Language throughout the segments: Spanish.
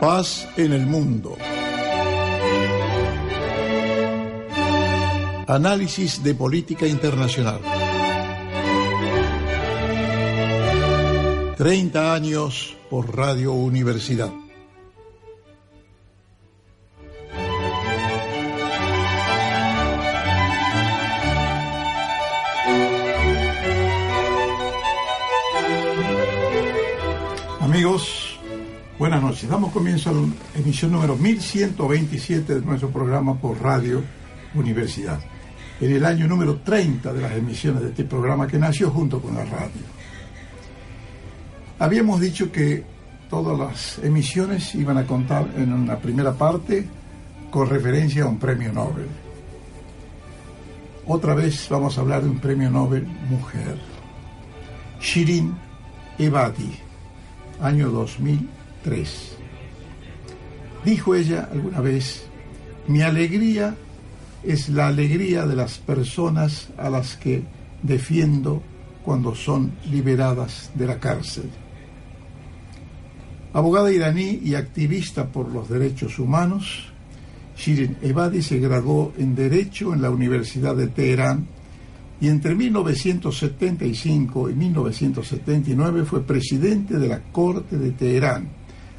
Paz en el mundo. Análisis de política internacional. 30 años por Radio Universidad. Buenas noches. Damos comienzo a la emisión número 1127 de nuestro programa por Radio Universidad. En el año número 30 de las emisiones de este programa que nació junto con la radio. Habíamos dicho que todas las emisiones iban a contar en una primera parte con referencia a un premio Nobel. Otra vez vamos a hablar de un premio Nobel mujer. Shirin Ebadi año 2003. Dijo ella alguna vez, mi alegría es la alegría de las personas a las que defiendo cuando son liberadas de la cárcel. Abogada iraní y activista por los derechos humanos, Shirin Ebadi se graduó en Derecho en la Universidad de Teherán y entre 1975 y 1979 fue presidente de la Corte de Teherán,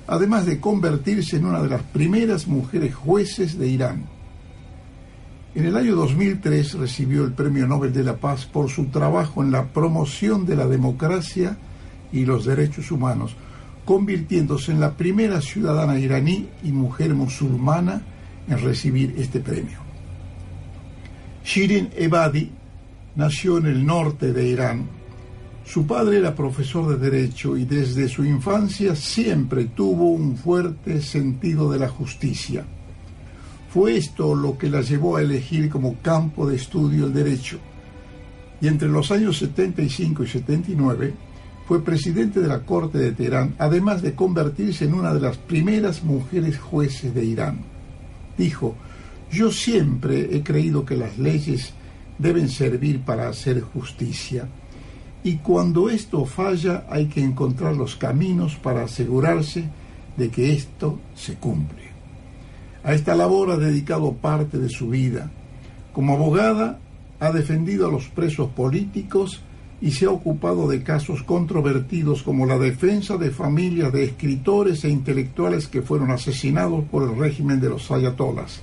además de convertirse en una de las primeras mujeres jueces de Irán. En el año 2003 recibió el Premio Nobel de la Paz por su trabajo en la promoción de la democracia y los derechos humanos, convirtiéndose en la primera ciudadana iraní y mujer musulmana en recibir este premio. Shirin Ebadi nació en el norte de Irán. Su padre era profesor de Derecho y desde su infancia siempre tuvo un fuerte sentido de la justicia. Fue esto lo que la llevó a elegir como campo de estudio el Derecho. Y entre los años 75 y 79 fue presidente de la Corte de Teherán, además de convertirse en una de las primeras mujeres jueces de Irán. Dijo, yo siempre he creído que las leyes deben servir para hacer justicia. Y cuando esto falla hay que encontrar los caminos para asegurarse de que esto se cumple. A esta labor ha dedicado parte de su vida. Como abogada ha defendido a los presos políticos y se ha ocupado de casos controvertidos como la defensa de familias de escritores e intelectuales que fueron asesinados por el régimen de los ayatolas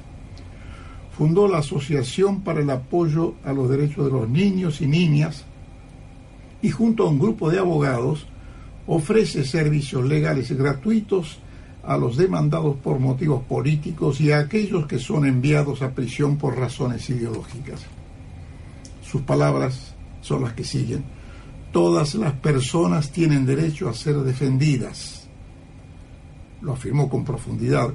fundó la Asociación para el Apoyo a los Derechos de los Niños y Niñas y junto a un grupo de abogados ofrece servicios legales gratuitos a los demandados por motivos políticos y a aquellos que son enviados a prisión por razones ideológicas. Sus palabras son las que siguen. Todas las personas tienen derecho a ser defendidas. Lo afirmó con profundidad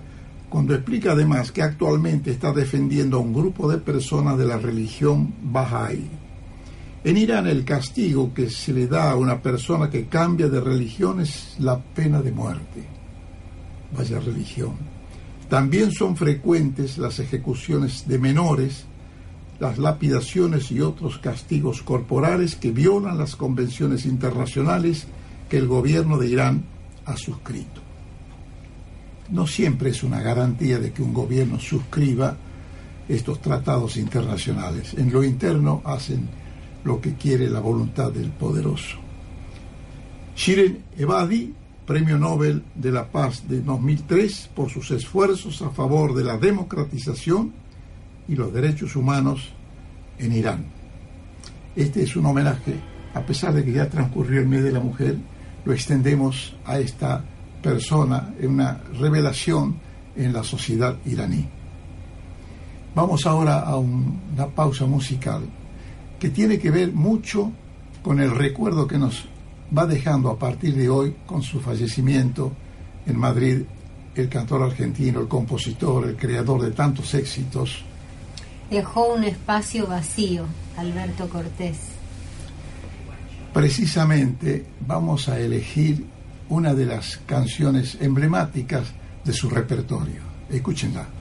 cuando explica además que actualmente está defendiendo a un grupo de personas de la religión Bahá'í. En Irán el castigo que se le da a una persona que cambia de religión es la pena de muerte. Vaya religión. También son frecuentes las ejecuciones de menores, las lapidaciones y otros castigos corporales que violan las convenciones internacionales que el gobierno de Irán ha suscrito no siempre es una garantía de que un gobierno suscriba estos tratados internacionales. En lo interno hacen lo que quiere la voluntad del poderoso. Shirin Ebadi, Premio Nobel de la Paz de 2003 por sus esfuerzos a favor de la democratización y los derechos humanos en Irán. Este es un homenaje, a pesar de que ya transcurrió el mes de la mujer, lo extendemos a esta persona, en una revelación en la sociedad iraní. Vamos ahora a una pausa musical que tiene que ver mucho con el recuerdo que nos va dejando a partir de hoy con su fallecimiento en Madrid el cantor argentino, el compositor, el creador de tantos éxitos. Dejó un espacio vacío, Alberto Cortés. Precisamente vamos a elegir una de las canciones emblemáticas de su repertorio. Escúchenla.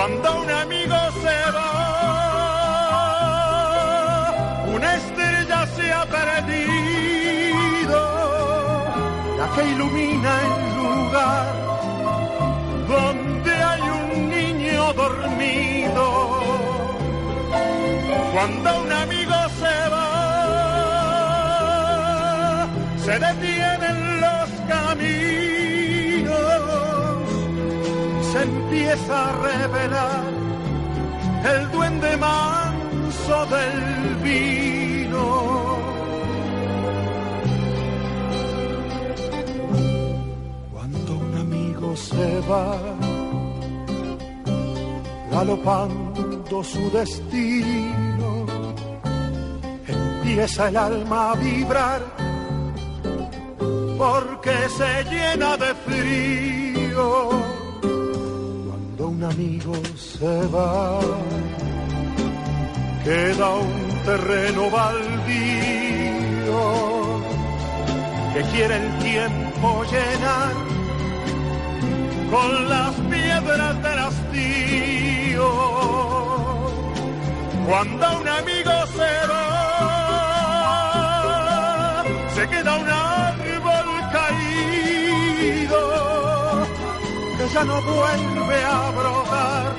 Cuando un amigo se va, una estrella se ha perdido, la que ilumina el lugar donde hay un niño dormido. Cuando un amigo empieza a revelar el duende manso del vino. Cuando un amigo se va, galopando su destino, empieza el alma a vibrar porque se llena de frío un amigo se va. Queda un terreno baldío que quiere el tiempo llenar con las piedras del hastío. Cuando un amigo se va, ya no vuelve a brotar,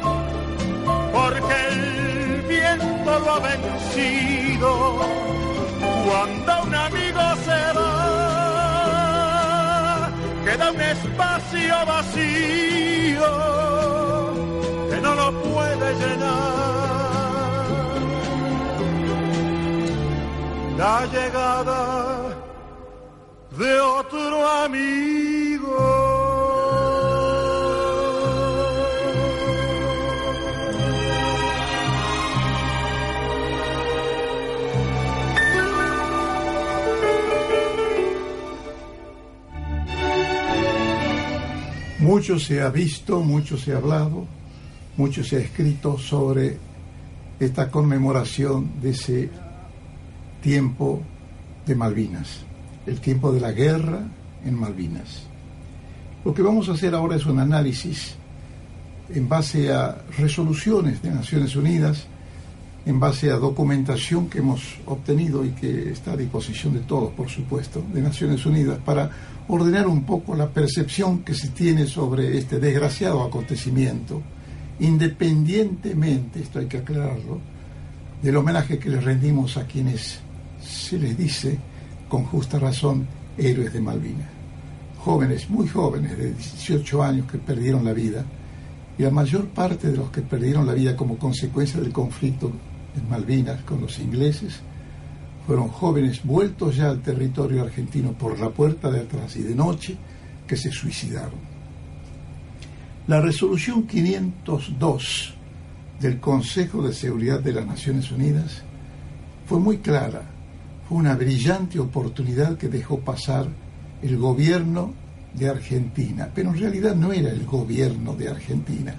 porque el viento lo ha vencido. Cuando un amigo se va, queda un espacio vacío que no lo puede llenar. La llegada de otro amigo. Mucho se ha visto, mucho se ha hablado, mucho se ha escrito sobre esta conmemoración de ese tiempo de Malvinas, el tiempo de la guerra en Malvinas. Lo que vamos a hacer ahora es un análisis en base a resoluciones de Naciones Unidas, en base a documentación que hemos obtenido y que está a disposición de todos, por supuesto, de Naciones Unidas, para ordenar un poco la percepción que se tiene sobre este desgraciado acontecimiento, independientemente, esto hay que aclararlo, del homenaje que le rendimos a quienes se les dice, con justa razón, héroes de Malvinas. Jóvenes, muy jóvenes, de 18 años que perdieron la vida, y la mayor parte de los que perdieron la vida como consecuencia del conflicto en Malvinas con los ingleses fueron jóvenes vueltos ya al territorio argentino por la puerta de atrás y de noche que se suicidaron. La resolución 502 del Consejo de Seguridad de las Naciones Unidas fue muy clara, fue una brillante oportunidad que dejó pasar el gobierno de Argentina, pero en realidad no era el gobierno de Argentina,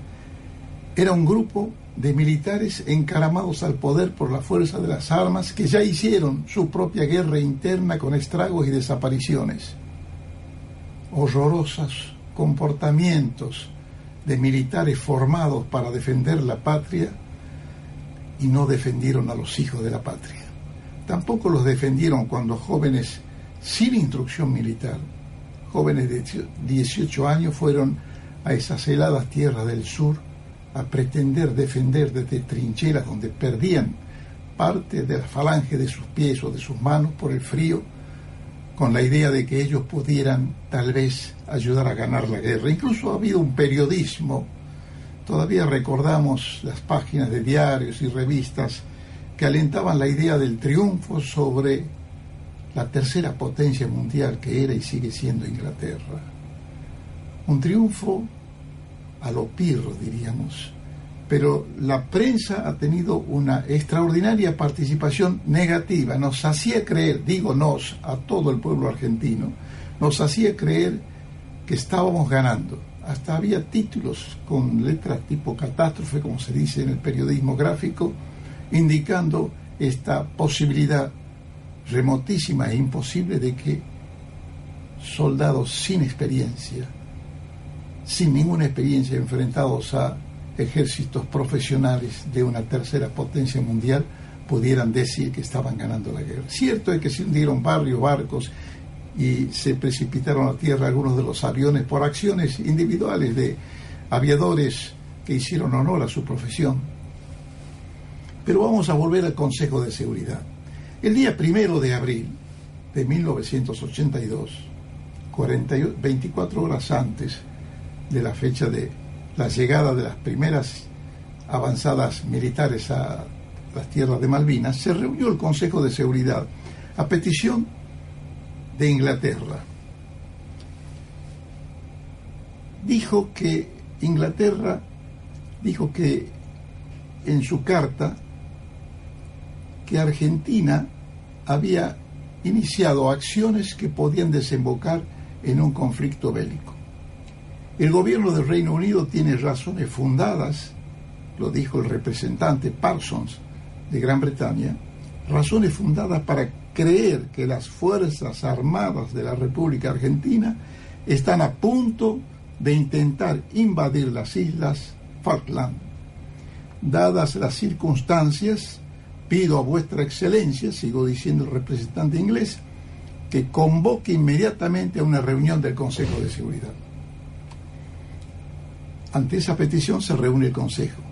era un grupo de militares encaramados al poder por la fuerza de las armas que ya hicieron su propia guerra interna con estragos y desapariciones. Horrorosos comportamientos de militares formados para defender la patria y no defendieron a los hijos de la patria. Tampoco los defendieron cuando jóvenes sin instrucción militar, jóvenes de 18 años, fueron a esas heladas tierras del sur a pretender defender desde trincheras donde perdían parte de la falange de sus pies o de sus manos por el frío, con la idea de que ellos pudieran tal vez ayudar a ganar la guerra. Incluso ha habido un periodismo, todavía recordamos las páginas de diarios y revistas que alentaban la idea del triunfo sobre la tercera potencia mundial que era y sigue siendo Inglaterra. Un triunfo a lo pirro, diríamos, pero la prensa ha tenido una extraordinaria participación negativa. Nos hacía creer, digo nos, a todo el pueblo argentino, nos hacía creer que estábamos ganando. Hasta había títulos con letras tipo catástrofe, como se dice en el periodismo gráfico, indicando esta posibilidad remotísima e imposible de que soldados sin experiencia, sin ninguna experiencia enfrentados a ejércitos profesionales de una tercera potencia mundial pudieran decir que estaban ganando la guerra. Cierto es que se hundieron varios barcos y se precipitaron a tierra algunos de los aviones por acciones individuales de aviadores que hicieron honor a su profesión. Pero vamos a volver al Consejo de Seguridad. El día primero de abril de 1982, 24 horas antes de la fecha de la llegada de las primeras avanzadas militares a las tierras de Malvinas, se reunió el Consejo de Seguridad a petición de Inglaterra. Dijo que Inglaterra dijo que en su carta que Argentina había iniciado acciones que podían desembocar en un conflicto bélico. El gobierno del Reino Unido tiene razones fundadas, lo dijo el representante Parsons de Gran Bretaña, razones fundadas para creer que las Fuerzas Armadas de la República Argentina están a punto de intentar invadir las islas Falkland. Dadas las circunstancias, pido a vuestra excelencia, sigo diciendo el representante inglés, que convoque inmediatamente a una reunión del Consejo de Seguridad. Ante esa petición se reúne el Consejo.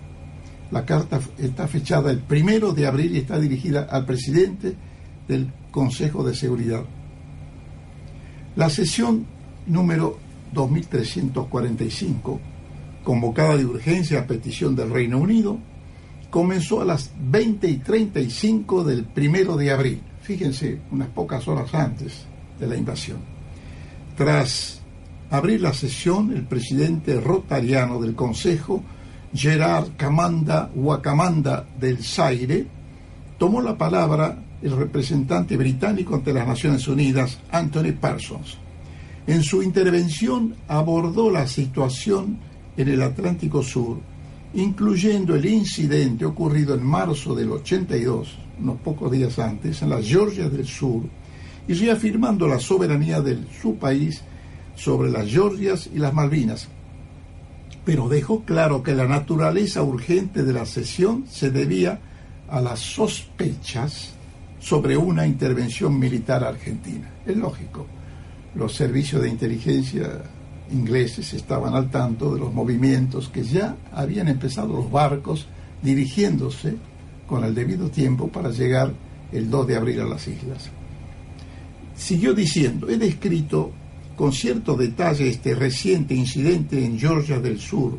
La carta está fechada el primero de abril y está dirigida al presidente del Consejo de Seguridad. La sesión número 2345, convocada de urgencia a petición del Reino Unido, comenzó a las 20 y 35 del primero de abril, fíjense, unas pocas horas antes de la invasión. Tras abrir la sesión, el presidente rotariano del Consejo, Gerard Camanda Huacamanda del Zaire, tomó la palabra el representante británico ante las Naciones Unidas, Anthony Parsons. En su intervención abordó la situación en el Atlántico Sur, incluyendo el incidente ocurrido en marzo del 82, unos pocos días antes, en las Georgias del Sur, y reafirmando la soberanía de su país sobre las Georgias y las Malvinas. Pero dejó claro que la naturaleza urgente de la sesión se debía a las sospechas sobre una intervención militar argentina. Es lógico, los servicios de inteligencia ingleses estaban al tanto de los movimientos que ya habían empezado los barcos dirigiéndose con el debido tiempo para llegar el 2 de abril a las islas. Siguió diciendo, he descrito con cierto detalle este reciente incidente en Georgia del Sur,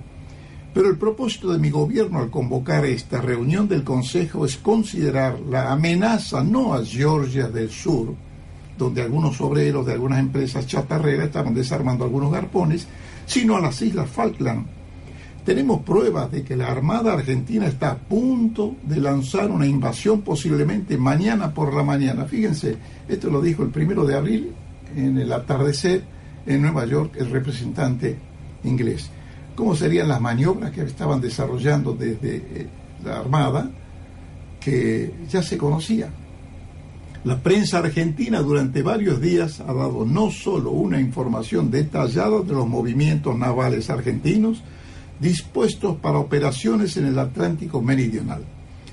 pero el propósito de mi gobierno al convocar esta reunión del Consejo es considerar la amenaza no a Georgia del Sur, donde algunos obreros de algunas empresas chatarreras estaban desarmando algunos garpones, sino a las Islas Falkland. Tenemos pruebas de que la Armada Argentina está a punto de lanzar una invasión posiblemente mañana por la mañana. Fíjense, esto lo dijo el primero de abril en el atardecer en Nueva York el representante inglés. ¿Cómo serían las maniobras que estaban desarrollando desde eh, la Armada que ya se conocía? La prensa argentina durante varios días ha dado no solo una información detallada de los movimientos navales argentinos dispuestos para operaciones en el Atlántico Meridional,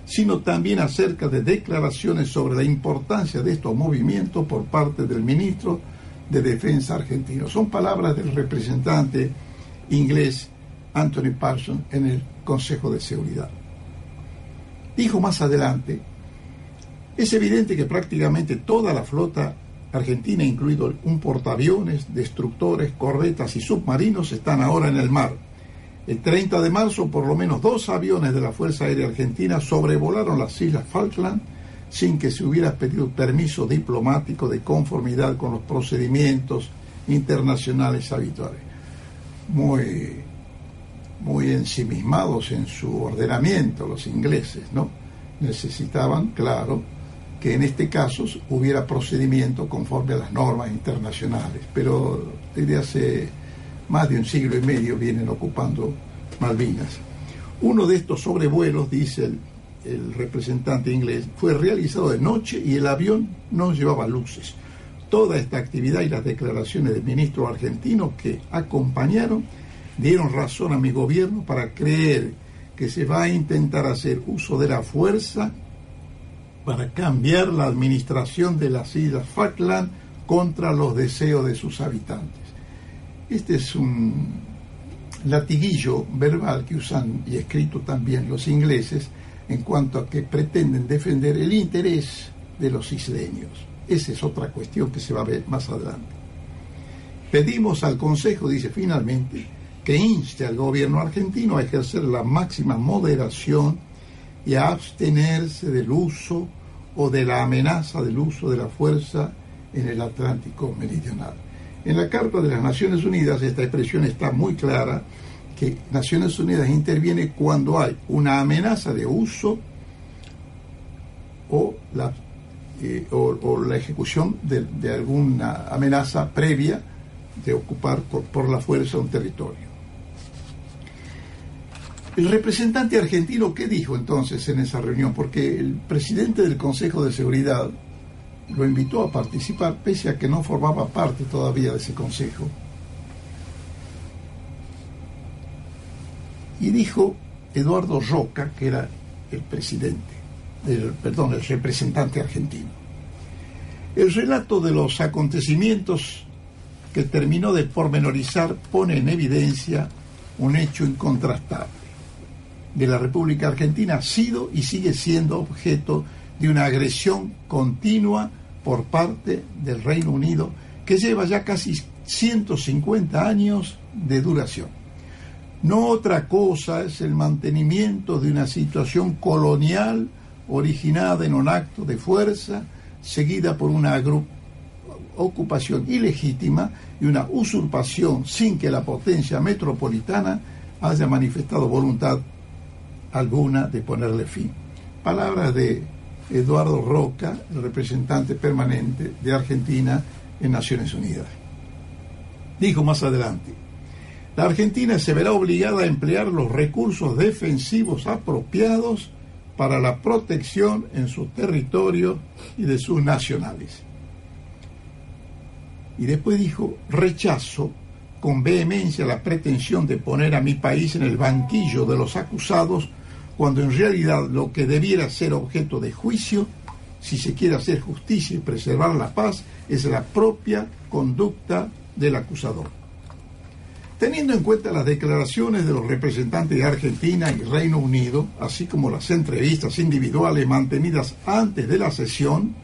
sino también acerca de declaraciones sobre la importancia de estos movimientos por parte del ministro de Defensa argentino. Son palabras del representante inglés Anthony Parsons en el Consejo de Seguridad. Dijo más adelante, es evidente que prácticamente toda la flota argentina, incluido un portaaviones, destructores, corbetas y submarinos, están ahora en el mar. El 30 de marzo, por lo menos dos aviones de la Fuerza Aérea Argentina sobrevolaron las Islas Falkland sin que se hubiera pedido permiso diplomático de conformidad con los procedimientos internacionales habituales. Muy, muy ensimismados en su ordenamiento los ingleses, ¿no? Necesitaban, claro, que en este caso hubiera procedimiento conforme a las normas internacionales, pero desde hace más de un siglo y medio vienen ocupando Malvinas. Uno de estos sobrevuelos, dice el, el representante inglés, fue realizado de noche y el avión no llevaba luces. Toda esta actividad y las declaraciones del ministro argentino que acompañaron dieron razón a mi gobierno para creer que se va a intentar hacer uso de la fuerza para cambiar la administración de las Islas Falkland contra los deseos de sus habitantes. Este es un latiguillo verbal que usan y escrito también los ingleses en cuanto a que pretenden defender el interés de los isleños. Esa es otra cuestión que se va a ver más adelante. Pedimos al Consejo, dice finalmente, que inste al gobierno argentino a ejercer la máxima moderación y a abstenerse del uso o de la amenaza del uso de la fuerza en el Atlántico Meridional. En la Carta de las Naciones Unidas esta expresión está muy clara, que Naciones Unidas interviene cuando hay una amenaza de uso o la, eh, o, la ejecución de, alguna amenaza previa de ocupar por la fuerza un territorio. El representante argentino, ¿qué dijo entonces en esa reunión? Porque el presidente del Consejo de Seguridad lo invitó a participar, pese a que no formaba parte todavía de ese consejo. Y dijo Eduardo Roca, que era el presidente, el, perdón, el representante argentino. El relato de los acontecimientos que terminó de pormenorizar pone en evidencia un hecho incontrastable de la República Argentina ha sido y sigue siendo objeto de una agresión continua por parte del Reino Unido que lleva ya casi 150 años de duración. No otra cosa es el mantenimiento de una situación colonial originada en un acto de fuerza, seguida por una ocupación ilegítima y una usurpación sin que la potencia metropolitana haya manifestado voluntad alguna de ponerle fin. Palabras de Eduardo Roca, el representante permanente de Argentina en Naciones Unidas. Dijo más adelante, la Argentina se verá obligada a emplear los recursos defensivos apropiados para la protección en su territorio y de sus nacionales. Y después dijo, rechazo con vehemencia la pretensión de poner a mi país en el banquillo de los acusados cuando en realidad lo que debiera ser objeto de juicio, si se quiere hacer justicia y preservar la paz, es la propia conducta del acusador. Teniendo en cuenta las declaraciones de los representantes de Argentina y Reino Unido, así como las entrevistas individuales mantenidas antes de la sesión,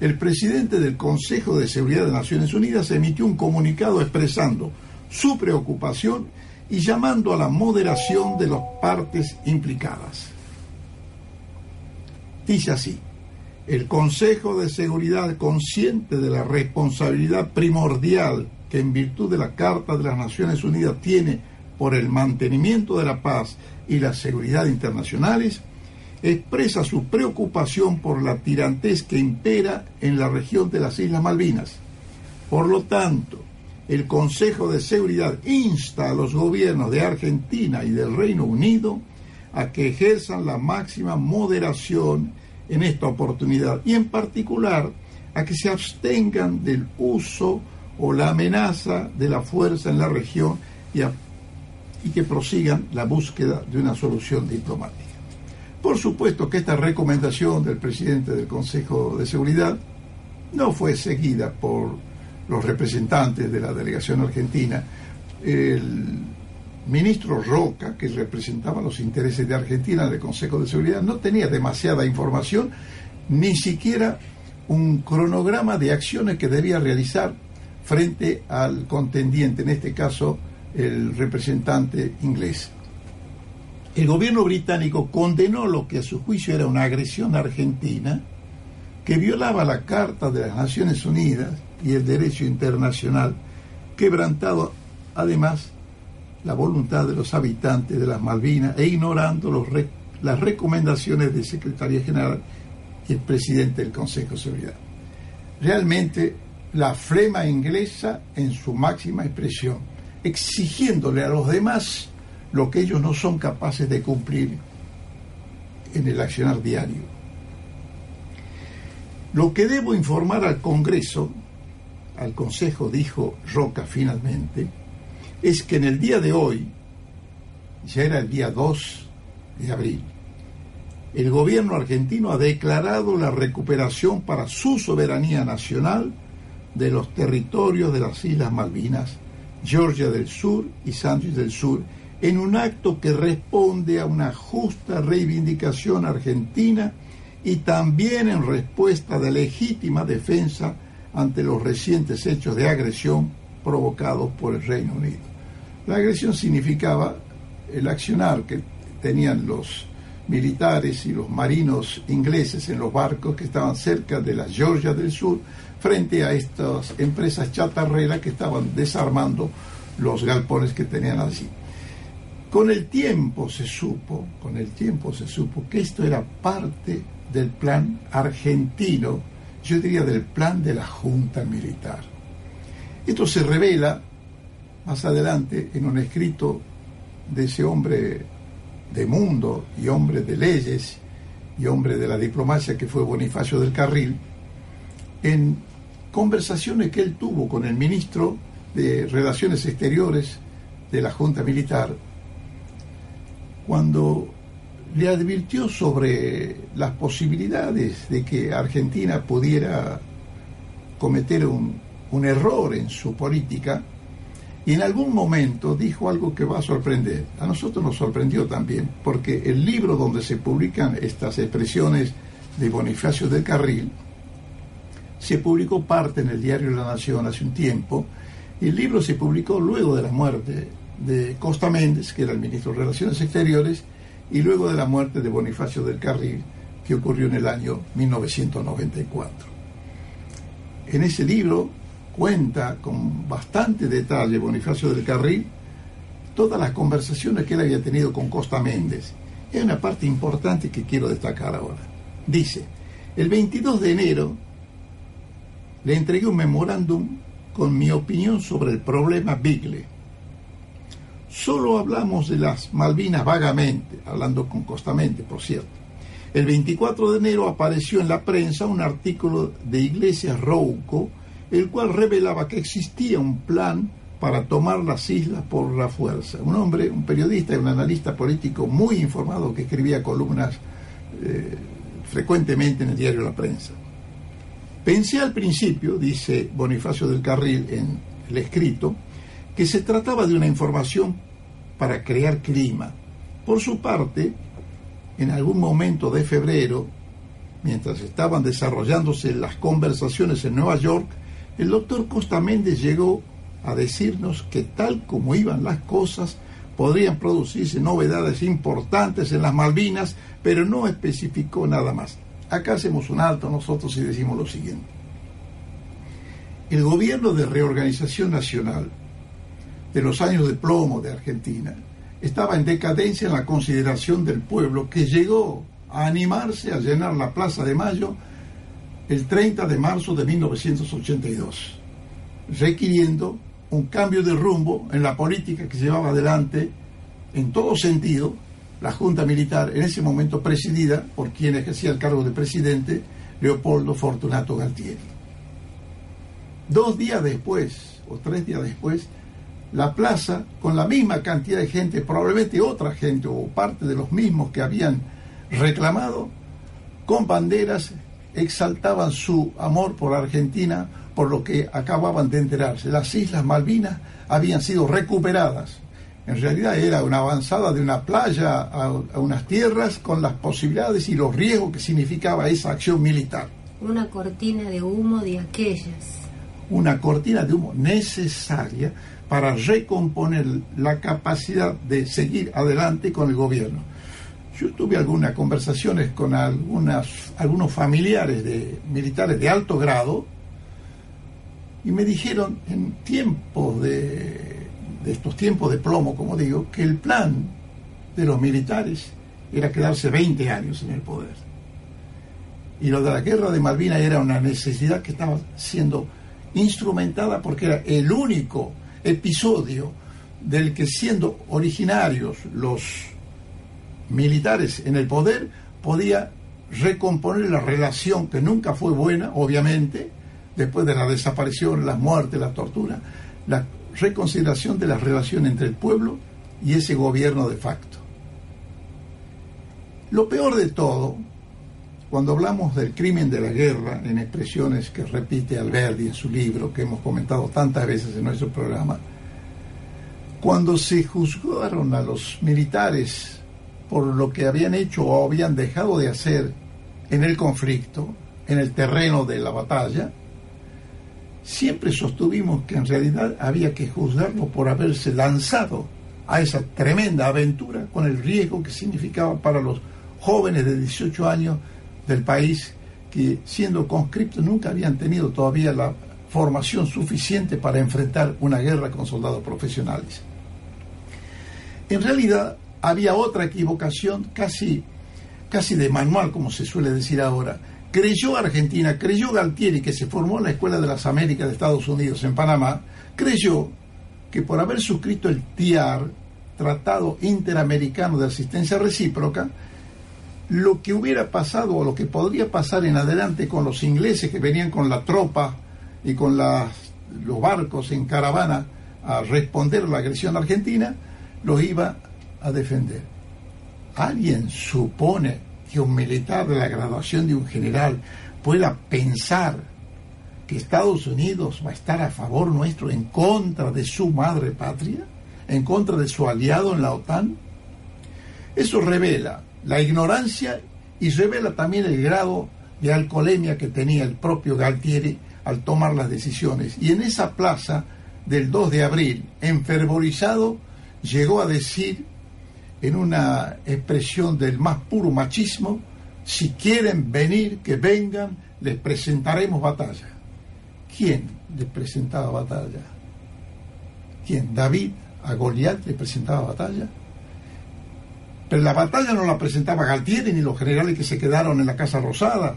el presidente del Consejo de Seguridad de Naciones Unidas emitió un comunicado expresando su preocupación y llamando a la moderación de las partes implicadas. Dice así, el Consejo de Seguridad, consciente de la responsabilidad primordial que en virtud de la Carta de las Naciones Unidas tiene por el mantenimiento de la paz y la seguridad internacionales, expresa su preocupación por la tirantez que impera en la región de las Islas Malvinas. Por lo tanto, el Consejo de Seguridad insta a los gobiernos de Argentina y del Reino Unido a que ejerzan la máxima moderación en esta oportunidad y en particular a que se abstengan del uso o la amenaza de la fuerza en la región y, que prosigan la búsqueda de una solución diplomática. Por supuesto que esta recomendación del presidente del Consejo de Seguridad no fue seguida por los representantes de la delegación argentina, el ministro Roca, que representaba los intereses de Argentina en el Consejo de Seguridad, no tenía demasiada información, ni siquiera un cronograma de acciones que debía realizar frente al contendiente, en este caso el representante inglés. El gobierno británico condenó lo que a su juicio era una agresión argentina que violaba la Carta de las Naciones Unidas y el derecho internacional, quebrantado además la voluntad de los habitantes de las Malvinas e ignorando los las recomendaciones del secretario general y el presidente del Consejo de Seguridad. Realmente la flema inglesa en su máxima expresión, exigiéndole a los demás lo que ellos no son capaces de cumplir en el accionar diario. Lo que debo informar al Congreso, al Consejo dijo Roca finalmente, es que en el día de hoy, ya era el día 2 de abril, el gobierno argentino ha declarado la recuperación para su soberanía nacional de los territorios de las Islas Malvinas, Georgia del Sur y Sánchez del Sur, en un acto que responde a una justa reivindicación argentina y también en respuesta de legítima defensa ante los recientes hechos de agresión provocados por el Reino Unido. La agresión significaba el accionar que tenían los militares y los marinos ingleses en los barcos que estaban cerca de la Georgia del Sur frente a estas empresas chatarreras que estaban desarmando los galpones que tenían allí. Con el tiempo se supo, con el tiempo se supo que esto era parte del plan argentino, yo diría del plan de la Junta Militar. Esto se revela más adelante en un escrito de ese hombre de mundo y hombre de leyes y hombre de la diplomacia que fue Bonifacio del Carril, en conversaciones que él tuvo con el ministro de Relaciones Exteriores de la Junta Militar, cuando le advirtió sobre las posibilidades de que Argentina pudiera cometer un, un error en su política, y en algún momento dijo algo que va a sorprender. A nosotros nos sorprendió también, porque el libro donde se publican estas expresiones de Bonifacio del Carril, se publicó parte en el diario La Nación hace un tiempo, y el libro se publicó luego de la muerte de Costa Méndez, que era el ministro de Relaciones Exteriores, y luego de la muerte de Bonifacio del Carril, que ocurrió en el año 1994. En ese libro cuenta con bastante detalle Bonifacio del Carril todas las conversaciones que él había tenido con Costa Méndez. Hay una parte importante que quiero destacar ahora. Dice, el 22 de enero le entregué un memorándum con mi opinión sobre el problema Bigle. Solo hablamos de las Malvinas vagamente, hablando con Costamente, por cierto. El 24 de enero apareció en la prensa un artículo de Iglesias Rouco el cual revelaba que existía un plan para tomar las islas por la fuerza. Un hombre, un periodista y un analista político muy informado que escribía columnas eh, frecuentemente en el diario La Prensa. Pensé al principio, dice Bonifacio del Carril en el escrito, que se trataba de una información para crear clima. Por su parte, en algún momento de febrero, mientras estaban desarrollándose las conversaciones en Nueva York, el doctor Costa Méndez llegó a decirnos que tal como iban las cosas, podrían producirse novedades importantes en las Malvinas, pero no especificó nada más. Acá hacemos un alto nosotros y decimos lo siguiente. El gobierno de reorganización nacional de los años de plomo de Argentina estaba en decadencia en la consideración del pueblo que llegó a animarse a llenar la Plaza de Mayo el 30 de marzo de 1982, requiriendo un cambio de rumbo en la política que llevaba adelante en todo sentido la Junta Militar, en ese momento presidida por quien ejercía el cargo de presidente, Leopoldo Fortunato Galtieri. Dos días después, o tres días después, la plaza, con la misma cantidad de gente, probablemente otra gente o parte de los mismos que habían reclamado, con banderas exaltaban su amor por Argentina por lo que acababan de enterarse. Las Islas Malvinas habían sido recuperadas. En realidad era una avanzada de una playa a, unas tierras con las posibilidades y los riesgos que significaba esa acción militar. Una cortina de humo de aquellas. Una cortina de humo necesaria para recomponer la capacidad de seguir adelante con el gobierno. Yo tuve algunas conversaciones con algunas, algunos familiares de militares de alto grado y me dijeron en tiempos de, de estos tiempos de plomo, como digo, que el plan de los militares era quedarse 20 años en el poder. Y lo de la guerra de Malvinas era una necesidad que estaba siendo instrumentada porque era el único episodio del que siendo originarios los militares en el poder podía recomponer la relación que nunca fue buena, obviamente, después de la desaparición, las muertes, la tortura, la reconsideración de la relación entre el pueblo y ese gobierno de facto. Lo peor de todo, cuando hablamos del crimen de la guerra, en expresiones que repite Alberti en su libro, que hemos comentado tantas veces en nuestro programa, cuando se juzgaron a los militares por lo que habían hecho o habían dejado de hacer en el conflicto, en el terreno de la batalla, siempre sostuvimos que en realidad había que juzgarlo por haberse lanzado a esa tremenda aventura con el riesgo que significaba para los jóvenes de 18 años del país que siendo conscriptos nunca habían tenido todavía la formación suficiente para enfrentar una guerra con soldados profesionales. En realidad había otra equivocación casi, casi de manual, como se suele decir ahora. Creyó Argentina, creyó Galtieri, que se formó en la Escuela de las Américas de Estados Unidos en Panamá, creyó que por haber suscrito el TIAR, Tratado Interamericano de Asistencia Recíproca, lo que hubiera pasado o lo que podría pasar en adelante con los ingleses que venían con la tropa y con las, los barcos en caravana a responder la agresión argentina, los iba a defender. ¿Alguien supone que un militar de la graduación de un general pueda pensar que Estados Unidos va a estar a favor nuestro en contra de su madre patria, en contra de su aliado en la OTAN? Eso revela la ignorancia y revela también el grado de alcoholemia que tenía el propio Galtieri al tomar las decisiones. Y en esa plaza del 2 de abril, enfervorizado, llegó a decir en una expresión del más puro machismo, si quieren venir, que vengan, les presentaremos batalla. ¿Quién les presentaba batalla? ¿Quién? ¿David a Goliat le presentaba batalla? Pero la batalla no la presentaba Galtieri ni los generales que se quedaron en la Casa Rosada,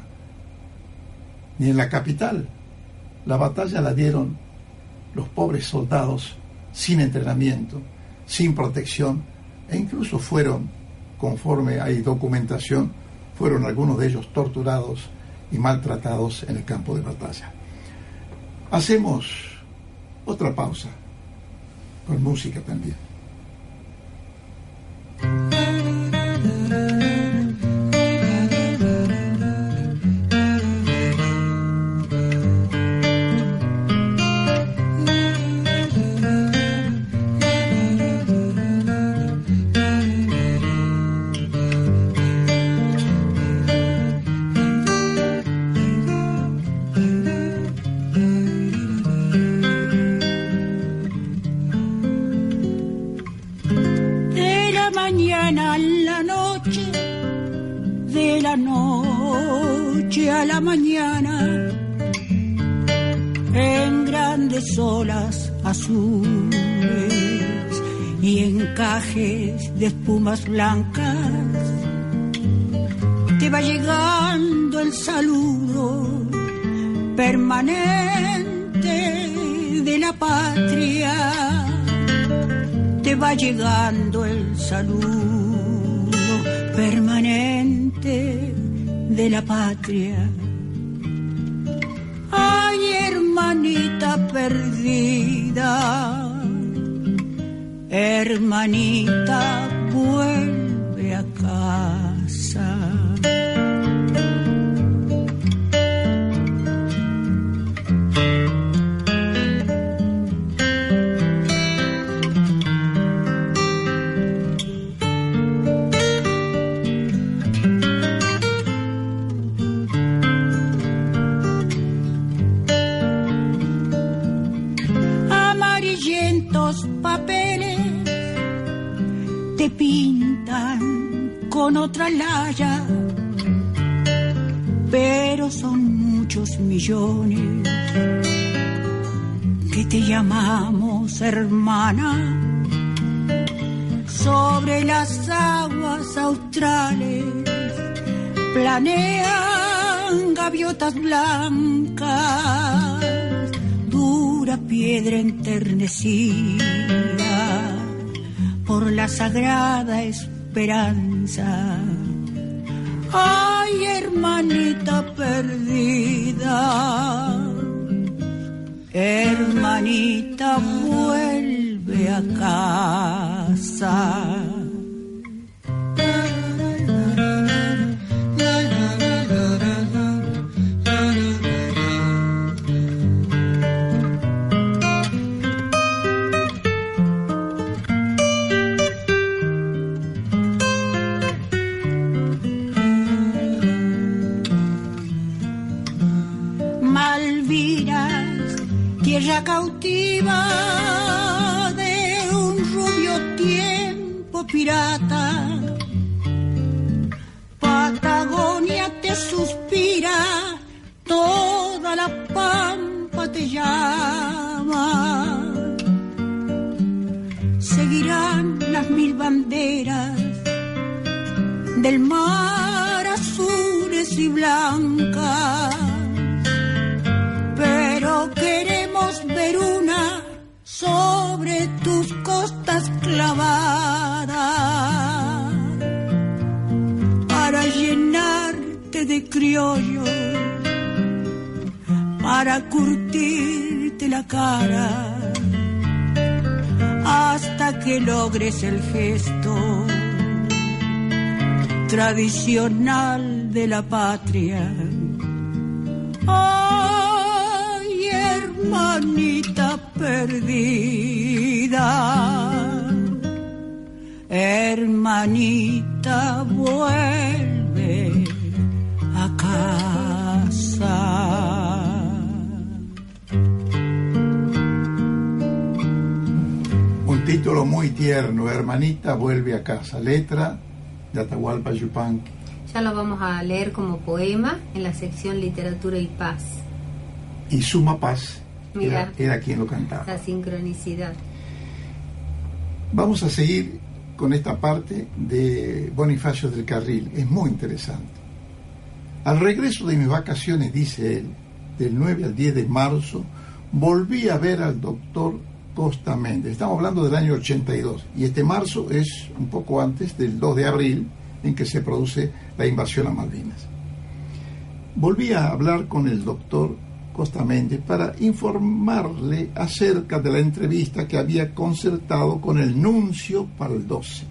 ni en la capital. La batalla la dieron los pobres soldados sin entrenamiento, sin protección, e incluso fueron, conforme hay documentación, fueron algunos de ellos torturados y maltratados en el campo de batalla. Hacemos otra pausa, con música también. los papeles te pintan con otra laya, pero son muchos millones que te llamamos hermana. Sobre las aguas australes planean gaviotas blancas piedra enternecida por la sagrada esperanza. Ay, hermanita perdida, hermanita vuelve a casa. Pero queremos ver una sobre tus costas clavadas para llenarte de criollo, para curtirte la cara hasta que logres el gesto tradicional de la patria. Ay, hermanita perdida, hermanita vuelve a casa. Un título muy tierno, Hermanita vuelve a casa, letra de Atahualpa Yupanqui. Ya lo vamos a leer como poema en la sección Literatura y Paz. Y Suma Paz era, Mira. era quien lo cantaba. La sincronicidad. Vamos a seguir con esta parte de Bonifacio del Carril. Es muy interesante. Al regreso de mis vacaciones, dice él, del 9 al 10 de marzo, volví a ver al doctor Costa Méndez. Estamos hablando del año 82. Y este marzo es un poco antes del 2 de abril en que se produce la invasión a Malvinas. Volví a hablar con el doctor Costa Méndez para informarle acerca de la entrevista que había concertado con el nuncio para el 12.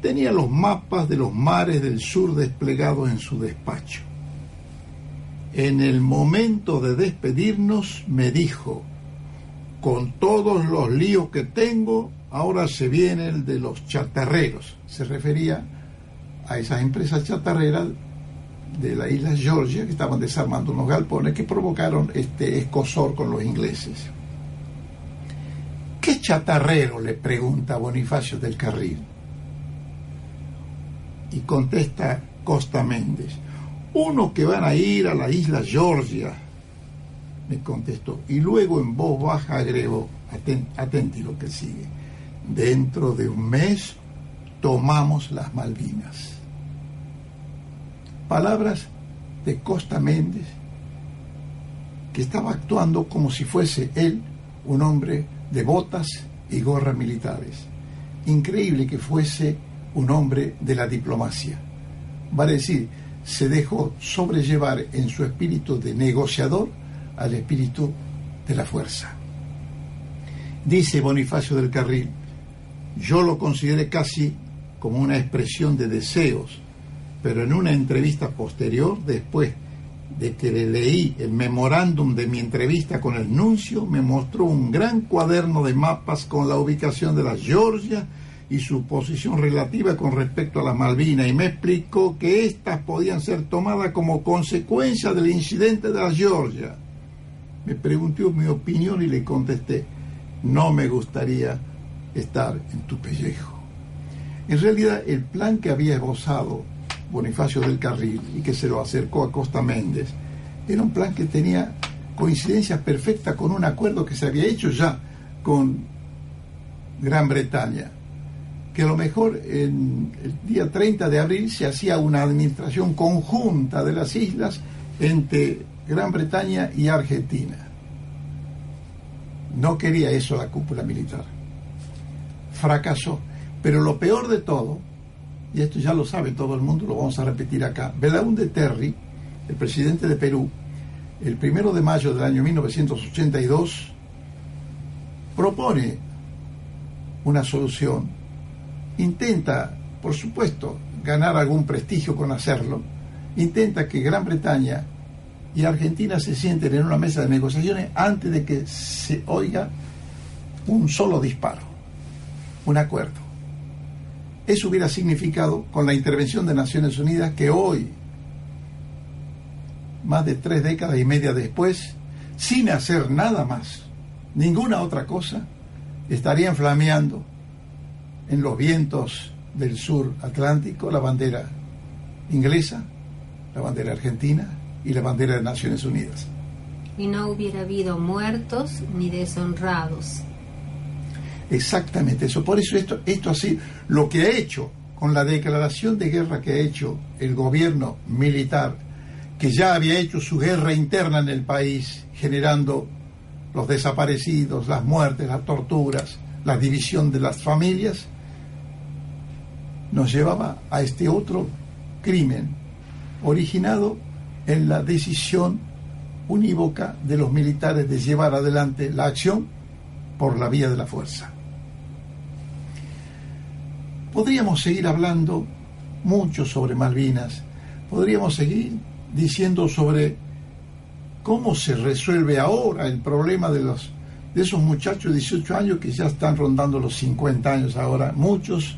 Tenía los mapas de los mares del sur desplegados en su despacho. En el momento de despedirnos me dijo, con todos los líos que tengo, ahora se viene el de los chatarreros. Se refería a esas empresas chatarreras de la isla Georgia que estaban desarmando unos galpones que provocaron este escosor con los ingleses. ¿Qué chatarrero? le pregunta Bonifacio del Carril. Y contesta Costa Méndez, uno que van a ir a la isla Georgia, me contestó. Y luego en voz baja agregó, aten, atenti lo que sigue, dentro de un mes tomamos las Malvinas. Palabras de Costa Méndez, que estaba actuando como si fuese él un hombre de botas y gorras militares. Increíble que fuese un hombre de la diplomacia. Vale decir, se dejó sobrellevar en su espíritu de negociador al espíritu de la fuerza. Dice Bonifacio del Carril, yo lo consideré casi como una expresión de deseos, pero en una entrevista posterior, después de que le leí el memorándum de mi entrevista con el nuncio, me mostró un gran cuaderno de mapas con la ubicación de la Georgia y su posición relativa con respecto a las Malvinas y me explicó que éstas podían ser tomadas como consecuencia del incidente de la Georgia. Me preguntó mi opinión y le contesté, no me gustaría estar en tu pellejo. En realidad, el plan que había esbozado Bonifacio del Carril y que se lo acercó a Costa Méndez, era un plan que tenía coincidencias perfectas con un acuerdo que se había hecho ya con Gran Bretaña, que a lo mejor en el día 30 de abril se hacía una administración conjunta de las islas entre Gran Bretaña y Argentina. No quería eso la cúpula militar. Fracasó. Pero lo peor de todo, y esto ya lo sabe todo el mundo, lo vamos a repetir acá, Belaúnde Terry, el presidente de Perú, el primero de mayo del año 1982, propone una solución, intenta, por supuesto, ganar algún prestigio con hacerlo, intenta que Gran Bretaña y Argentina se sienten en una mesa de negociaciones antes de que se oiga un solo disparo, un acuerdo. Eso hubiera significado, con la intervención de Naciones Unidas, que hoy, más de tres décadas y media después, sin hacer nada más, ninguna otra cosa, estarían flameando en los vientos del sur atlántico la bandera inglesa, la bandera argentina y la bandera de Naciones Unidas. Y no hubiera habido muertos ni deshonrados. Exactamente eso. Por eso esto, esto así, lo que ha hecho con la declaración de guerra que ha hecho el gobierno militar, que ya había hecho su guerra interna en el país, generando los desaparecidos, las muertes, las torturas, la división de las familias, nos llevaba a este otro crimen originado en la decisión unívoca de los militares de llevar adelante la acción por la vía de la fuerza. Podríamos seguir hablando mucho sobre Malvinas, podríamos seguir diciendo sobre cómo se resuelve ahora el problema de los de esos muchachos de 18 años que ya están rondando los 50 años ahora. Muchos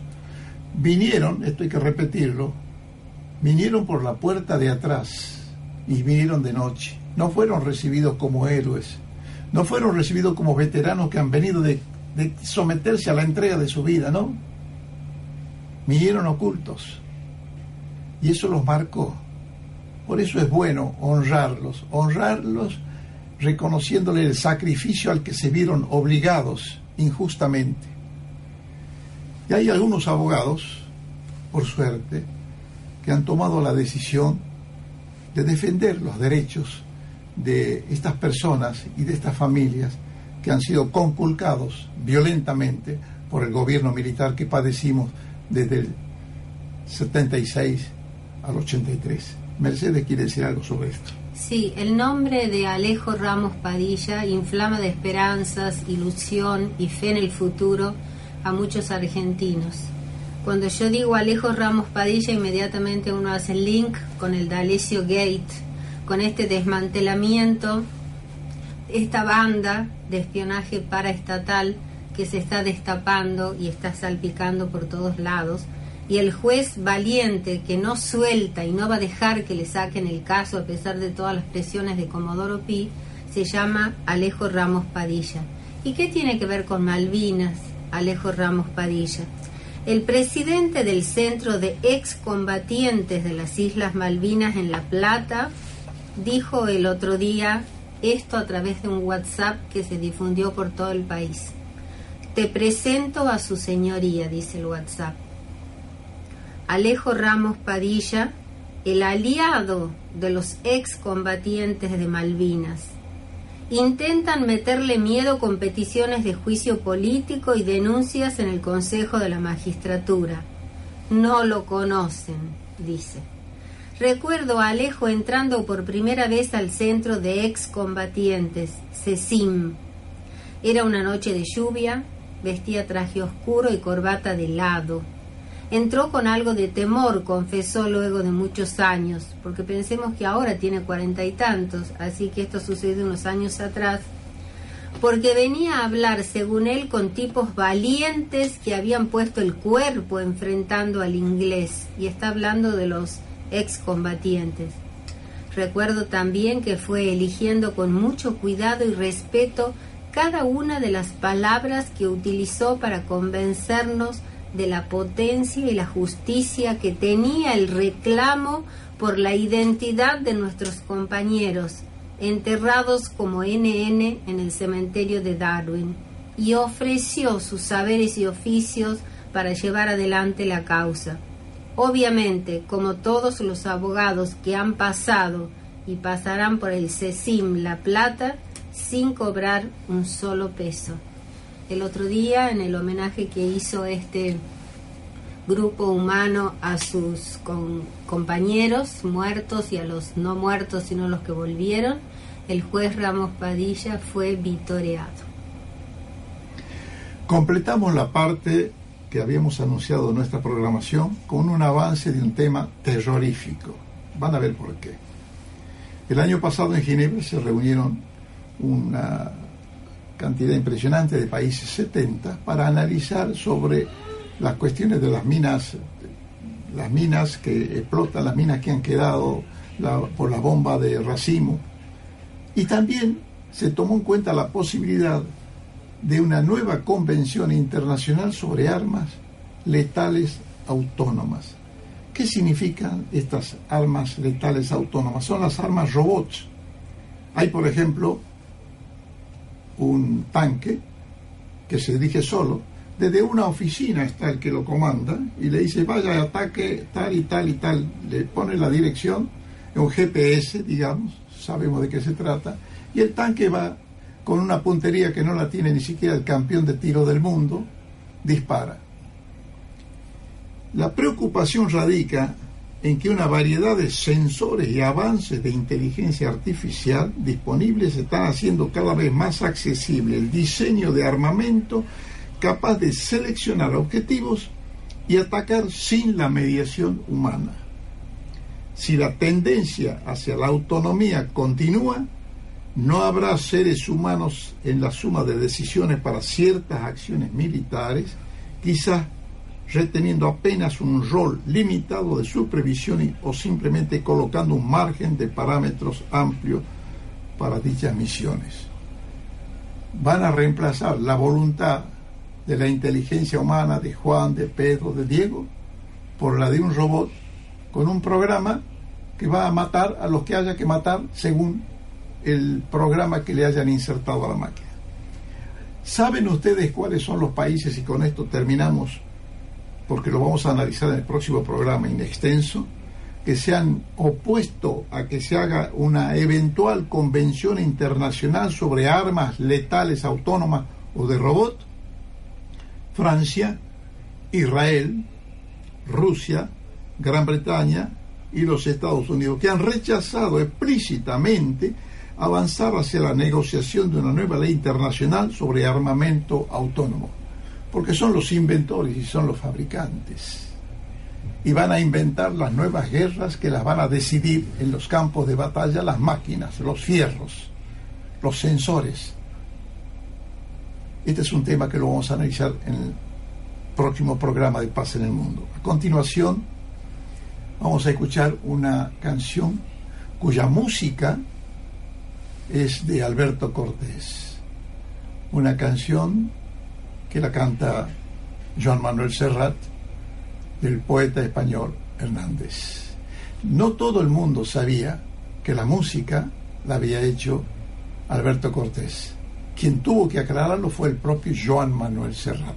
vinieron, esto hay que repetirlo, vinieron por la puerta de atrás y vinieron de noche. No fueron recibidos como héroes, no fueron recibidos como veteranos que han venido de, de someterse a la entrega de su vida, ¿no? Vinieron ocultos. Y eso los marcó. Por eso es bueno honrarlos, honrarlos reconociéndole el sacrificio al que se vieron obligados injustamente. Y hay algunos abogados, por suerte, que han tomado la decisión de defender los derechos de estas personas y de estas familias que han sido conculcados violentamente por el gobierno militar que padecimos desde el 76 al 83. Mercedes quiere decir algo sobre esto. Sí, el nombre de Alejo Ramos Padilla inflama de esperanzas, ilusión y fe en el futuro a muchos argentinos. Cuando yo digo Alejo Ramos Padilla, inmediatamente uno hace el link con el D'Alessio Gate, con este desmantelamiento, esta banda de espionaje paraestatal que se está destapando y está salpicando por todos lados y el juez valiente que no suelta y no va a dejar que le saquen el caso a pesar de todas las presiones de Comodoro Pi, se llama Alejo Ramos Padilla. ¿Y qué tiene que ver con Malvinas, Alejo Ramos Padilla? El presidente del Centro de Excombatientes de las Islas Malvinas en La Plata dijo el otro día esto a través de un WhatsApp que se difundió por todo el país. Te presento a su señoría, dice el WhatsApp. Alejo Ramos Padilla, el aliado de los excombatientes de Malvinas. Intentan meterle miedo con peticiones de juicio político y denuncias en el Consejo de la Magistratura. No lo conocen, dice. Recuerdo a Alejo entrando por primera vez al centro de excombatientes, CECIM. Era una noche de lluvia, vestía traje oscuro y corbata de lado Entró con algo de temor, confesó luego de muchos años, porque pensemos que ahora tiene cuarenta y tantos, así que esto sucede unos años atrás, porque venía a hablar, según él, con tipos valientes que habían puesto el cuerpo enfrentando al inglés, y está hablando de los excombatientes. Recuerdo también que fue eligiendo con mucho cuidado y respeto cada una de las palabras que utilizó para convencernos de la potencia y la justicia que tenía el reclamo por la identidad de nuestros compañeros, enterrados como NN en el cementerio de Darwin, y ofreció sus saberes y oficios para llevar adelante la causa. Obviamente, como todos los abogados que han pasado y pasarán por el CECIM La Plata sin cobrar un solo peso. El otro día, en el homenaje que hizo este grupo humano a sus compañeros muertos y a los no muertos, sino los que volvieron, el juez Ramos Padilla fue vitoreado. Completamos la parte que habíamos anunciado en nuestra programación con un avance de un tema terrorífico. Van a ver por qué. El año pasado en Ginebra se reunieron una cantidad impresionante de países 70 para analizar sobre las cuestiones de las minas, las minas que explotan, las minas que han quedado por la bomba de racimo. Y también se tomó en cuenta la posibilidad de una nueva convención internacional sobre armas letales autónomas. ¿Qué significan estas armas letales autónomas? Son las armas robots. Hay, por ejemplo, un tanque que se dirige solo. Desde una oficina está el que lo comanda y le dice vaya ataque tal y tal y tal. Le pone la dirección, un GPS, digamos, sabemos de qué se trata, y el tanque va con una puntería que no la tiene ni siquiera el campeón de tiro del mundo, dispara. La preocupación radica en que una variedad de sensores y avances de inteligencia artificial disponibles están haciendo cada vez más accesible el diseño de armamento capaz de seleccionar objetivos y atacar sin la mediación humana. Si la tendencia hacia la autonomía continúa, no habrá seres humanos en la suma de decisiones para ciertas acciones militares, quizás reteniendo apenas un rol limitado de supervisión o simplemente colocando un margen de parámetros amplio para dichas misiones. Van a reemplazar la voluntad de la inteligencia humana de Juan, de Pedro, de Diego, por la de un robot con un programa que va a matar a los que haya que matar según el programa que le hayan insertado a la máquina. ¿Saben ustedes cuáles son los países, y con esto terminamos, porque lo vamos a analizar en el próximo programa in extenso, que se han opuesto a que se haga una eventual convención internacional sobre armas letales autónomas o de robot? Francia, Israel, Rusia, Gran Bretaña y los Estados Unidos, que han rechazado explícitamente avanzar hacia la negociación de una nueva ley internacional sobre armamento autónomo, porque son los inventores y son los fabricantes. Y van a inventar las nuevas guerras que las van a decidir en los campos de batalla las máquinas, los fierros, los sensores. Este es un tema que lo vamos a analizar en el próximo programa de Paz en el Mundo. A continuación, vamos a escuchar una canción cuya música es de Alberto Cortés, una canción que la canta Joan Manuel Serrat del poeta español Hernández. No todo el mundo sabía que la música la había hecho Alberto Cortés. Quien tuvo que aclararlo fue el propio Joan Manuel Serrat.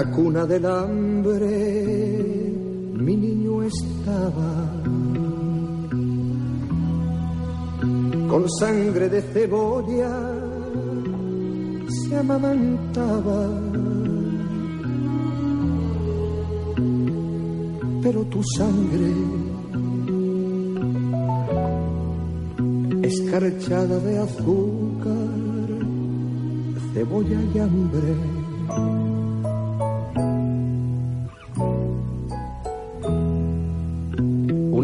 la cuna del hambre mi niño estaba. Con sangre de cebolla se amamantaba. Pero tu sangre, escarchada de azúcar, cebolla y hambre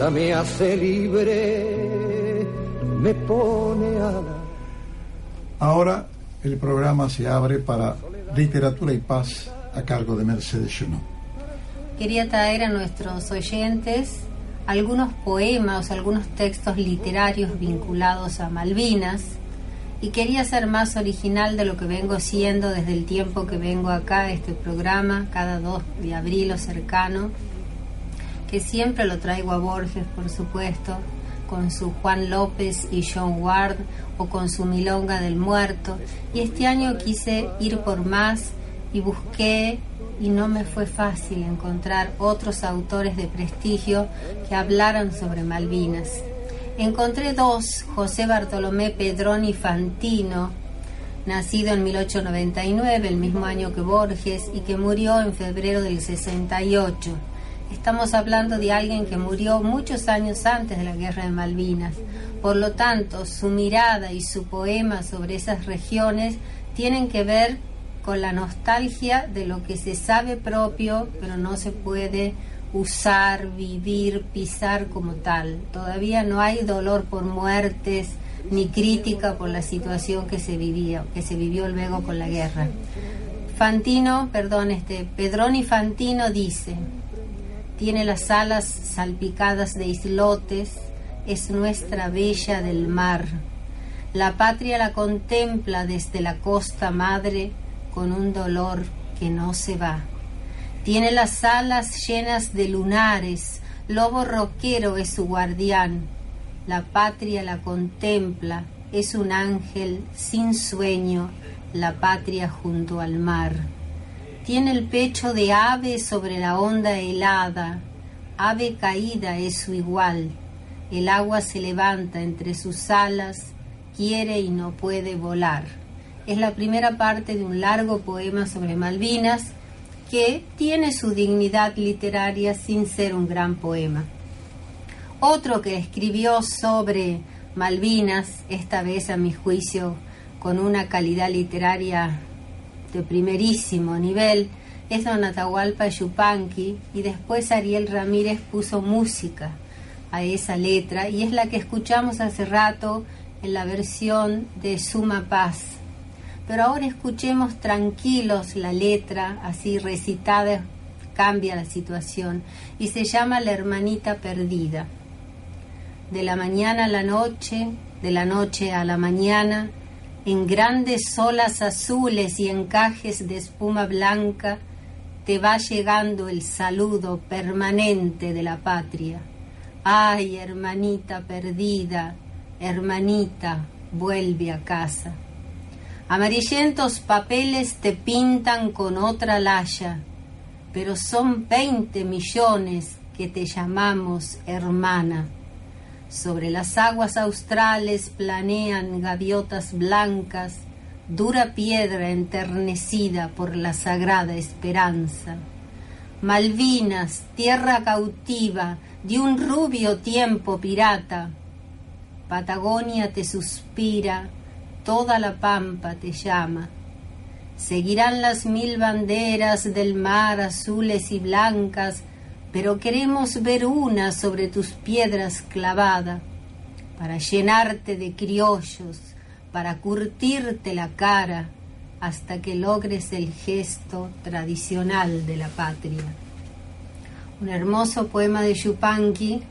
Me hace libre, me pone a la Ahora el programa se abre para literatura y paz a cargo de Mercedes Junot. Quería traer a nuestros oyentes algunos poemas, algunos textos literarios vinculados a Malvinas y quería ser más original de lo que vengo siendo desde el tiempo que vengo acá a este programa, cada 2 de abril o cercano, siempre lo traigo a Borges, por supuesto, con su Juan López y John Ward o con su Milonga del Muerto. Y este año quise ir por más y busqué y no me fue fácil encontrar otros autores de prestigio que hablaran sobre Malvinas. Encontré dos, José Bartolomé Pedroni Fantino, nacido en 1899, el mismo año que Borges, y que murió en febrero del 68. Estamos hablando de alguien que murió muchos años antes de la Guerra de Malvinas. Por lo tanto, su mirada y su poema sobre esas regiones tienen que ver con la nostalgia de lo que se sabe propio, pero no se puede usar, vivir, pisar como tal. Todavía no hay dolor por muertes ni crítica por la situación que se vivía, que se vivió luego con la guerra. Fantino, perdón, este Pedroni Fantino dice: tiene las alas salpicadas de islotes, es nuestra bella del mar. La patria la contempla desde la costa madre con un dolor que no se va. Tiene las alas llenas de lunares, lobo roquero es su guardián. La patria la contempla, es un ángel sin sueño, la patria junto al mar. Tiene el pecho de ave sobre la onda helada, ave caída es su igual. El agua se levanta entre sus alas, quiere y no puede volar. Es la primera parte de un largo poema sobre Malvinas que tiene su dignidad literaria sin ser un gran poema. Otro que escribió sobre Malvinas, esta vez a mi juicio con una calidad literaria de primerísimo nivel, es Don Atahualpa Yupanqui y después Ariel Ramírez puso música a esa letra y es la que escuchamos hace rato en la versión de Suma Paz. Pero ahora escuchemos tranquilos la letra, así recitada, cambia la situación y se llama La hermanita perdida. De la mañana a la noche, de la noche a la mañana, en grandes olas azules y encajes de espuma blanca, te va llegando el saludo permanente de la patria. Ay, hermanita perdida, hermanita, vuelve a casa. Amarillentos papeles te pintan con otra laya, pero son veinte millones que te llamamos hermana. Sobre las aguas australes planean gaviotas blancas, dura piedra enternecida por la sagrada esperanza. Malvinas, tierra cautiva de un rubio tiempo pirata. Patagonia te suspira, toda la pampa te llama. Seguirán las mil banderas del mar azules y blancas, pero queremos ver una sobre tus piedras clavada, para llenarte de criollos, para curtirte la cara, hasta que logres el gesto tradicional de la patria. Un hermoso poema de Yupanqui,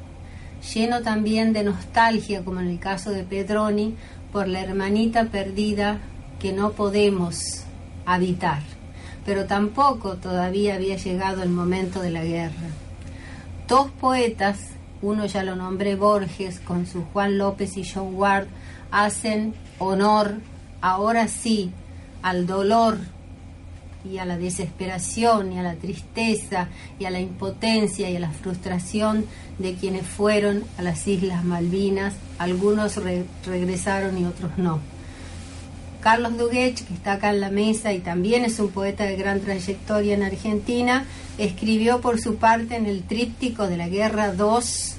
lleno también de nostalgia, como en el caso de Pedroni, por la hermanita perdida que no podemos habitar. Pero tampoco todavía había llegado el momento de la guerra. Dos poetas, uno ya lo nombré Borges, con su Juan López y John Ward, hacen honor, ahora sí, al dolor y a la desesperación y a la tristeza y a la impotencia y a la frustración de quienes fueron a las Islas Malvinas. Algunos regresaron y otros no. Carlos Duguech, que está acá en la mesa y también es un poeta de gran trayectoria en Argentina, escribió por su parte en el tríptico de la Guerra 2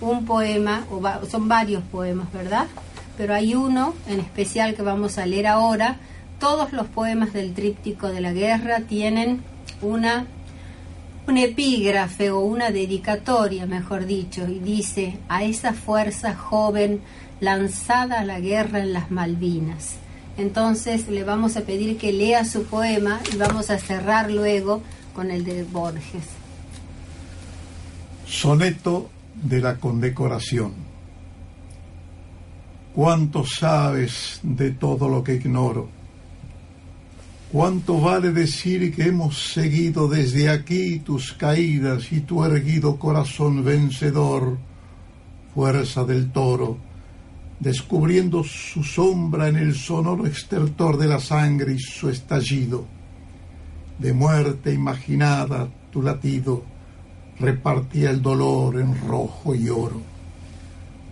un poema, o son varios poemas, ¿verdad? Pero hay uno en especial que vamos a leer ahora, todos los poemas del tríptico de la guerra tienen una un epígrafe o una dedicatoria, mejor dicho, y dice a esa fuerza joven lanzada a la guerra en las Malvinas. Entonces le vamos a pedir que lea su poema y vamos a cerrar luego con el de Borges. Soneto de la condecoración. ¿Cuánto sabes de todo lo que ignoro? ¿Cuánto vale decir que hemos seguido desde aquí tus caídas y tu erguido corazón vencedor, fuerza del toro, descubriendo su sombra en el sonoro estertor de la sangre y su estallido? De muerte imaginada tu latido repartía el dolor en rojo y oro.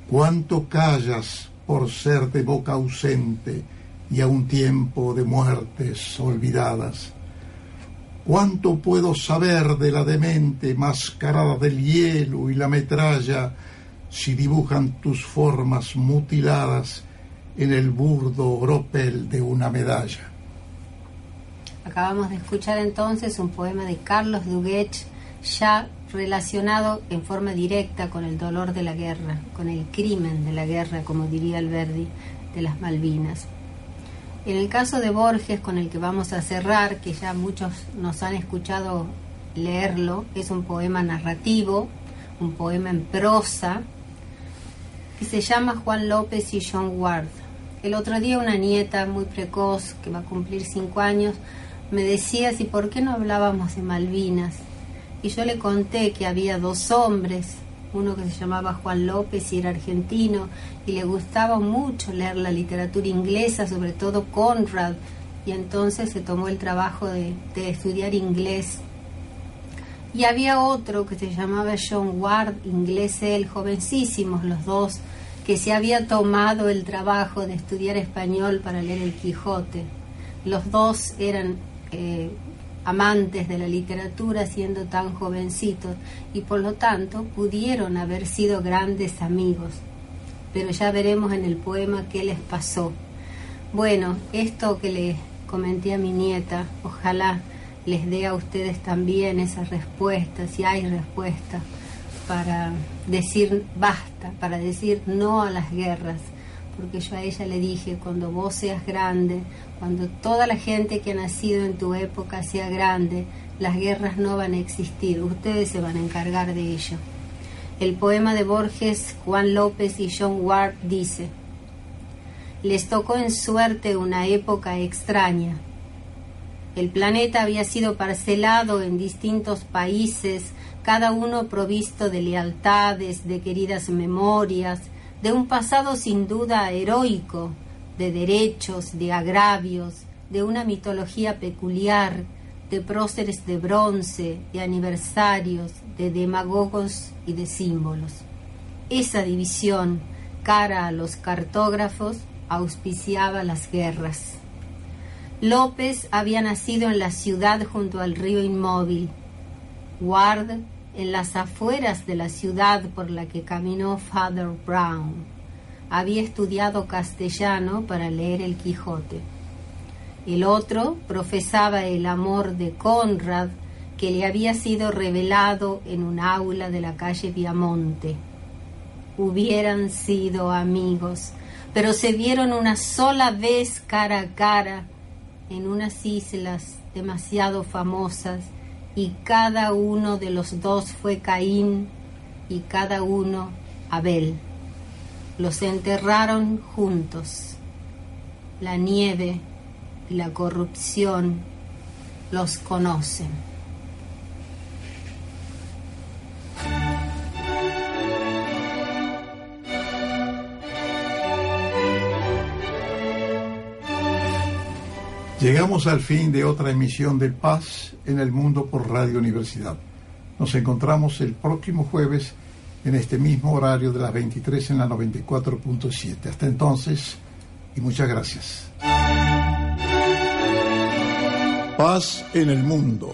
¿Cuánto callas por ser de boca ausente? y a un tiempo de muertes olvidadas. ¿Cuánto puedo saber de la demente mascarada del hielo y la metralla si dibujan tus formas mutiladas en el burdo oropel de una medalla? Acabamos de escuchar entonces un poema de Carlos Duguech, ya relacionado en forma directa con el dolor de la guerra, con el crimen de la guerra, como diría Alberdi, de las Malvinas. En el caso de Borges, con el que vamos a cerrar, que ya muchos nos han escuchado leerlo, es un poema narrativo, un poema en prosa, que se llama Juan López y John Ward. El otro día una nieta muy precoz, que va a cumplir cinco años, me decía si por qué no hablábamos de Malvinas. Y yo le conté que había dos hombres, uno que se llamaba Juan López y era argentino, y le gustaba mucho leer la literatura inglesa, sobre todo Conrad, y entonces se tomó el trabajo de, estudiar inglés. Y había otro que se llamaba John Ward, inglés él, jovencísimos los dos, que se había tomado el trabajo de estudiar español para leer el Quijote. Los dos eran eh, amantes de la literatura siendo tan jovencitos y por lo tanto pudieron haber sido grandes amigos. Pero ya veremos en el poema qué les pasó. Bueno, esto que le comenté a mi nieta, ojalá les dé a ustedes también esa respuesta, si hay respuesta, para decir basta, para decir no a las guerras, porque yo a ella le dije, cuando vos seas grande, cuando toda la gente que ha nacido en tu época sea grande, las guerras no van a existir, ustedes se van a encargar de ello. El poema de Borges, Juan López y John Ward dice, les tocó en suerte una época extraña. El planeta había sido parcelado en distintos países, cada uno provisto de lealtades, de queridas memorias, de un pasado sin duda heroico, de derechos, de agravios, de una mitología peculiar, de próceres de bronce, de aniversarios, de demagogos y de símbolos. Esa división, cara a los cartógrafos, auspiciaba las guerras. López había nacido en la ciudad junto al río Inmóvil. Ward en las afueras de la ciudad por la que caminó Father Brown. Había estudiado castellano para leer el Quijote. El otro profesaba el amor de Conrad que le había sido revelado en un aula de la calle Viamonte. Hubieran sido amigos, pero se vieron una sola vez cara a cara en unas islas demasiado famosas y cada uno de los dos fue Caín y cada uno Abel. Los enterraron juntos. La nieve y la corrupción los conocen. Llegamos al fin de otra emisión de Paz en el Mundo por Radio Universidad. Nos encontramos el próximo jueves en este mismo horario de las 23 en la 94.7. Hasta entonces, y muchas gracias. Paz en el mundo.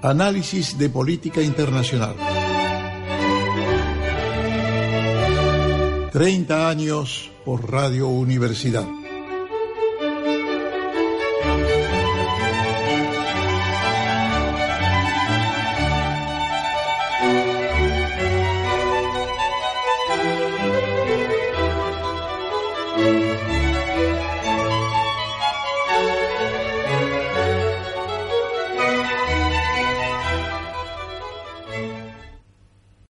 Análisis de política internacional. 30 años por Radio Universidad.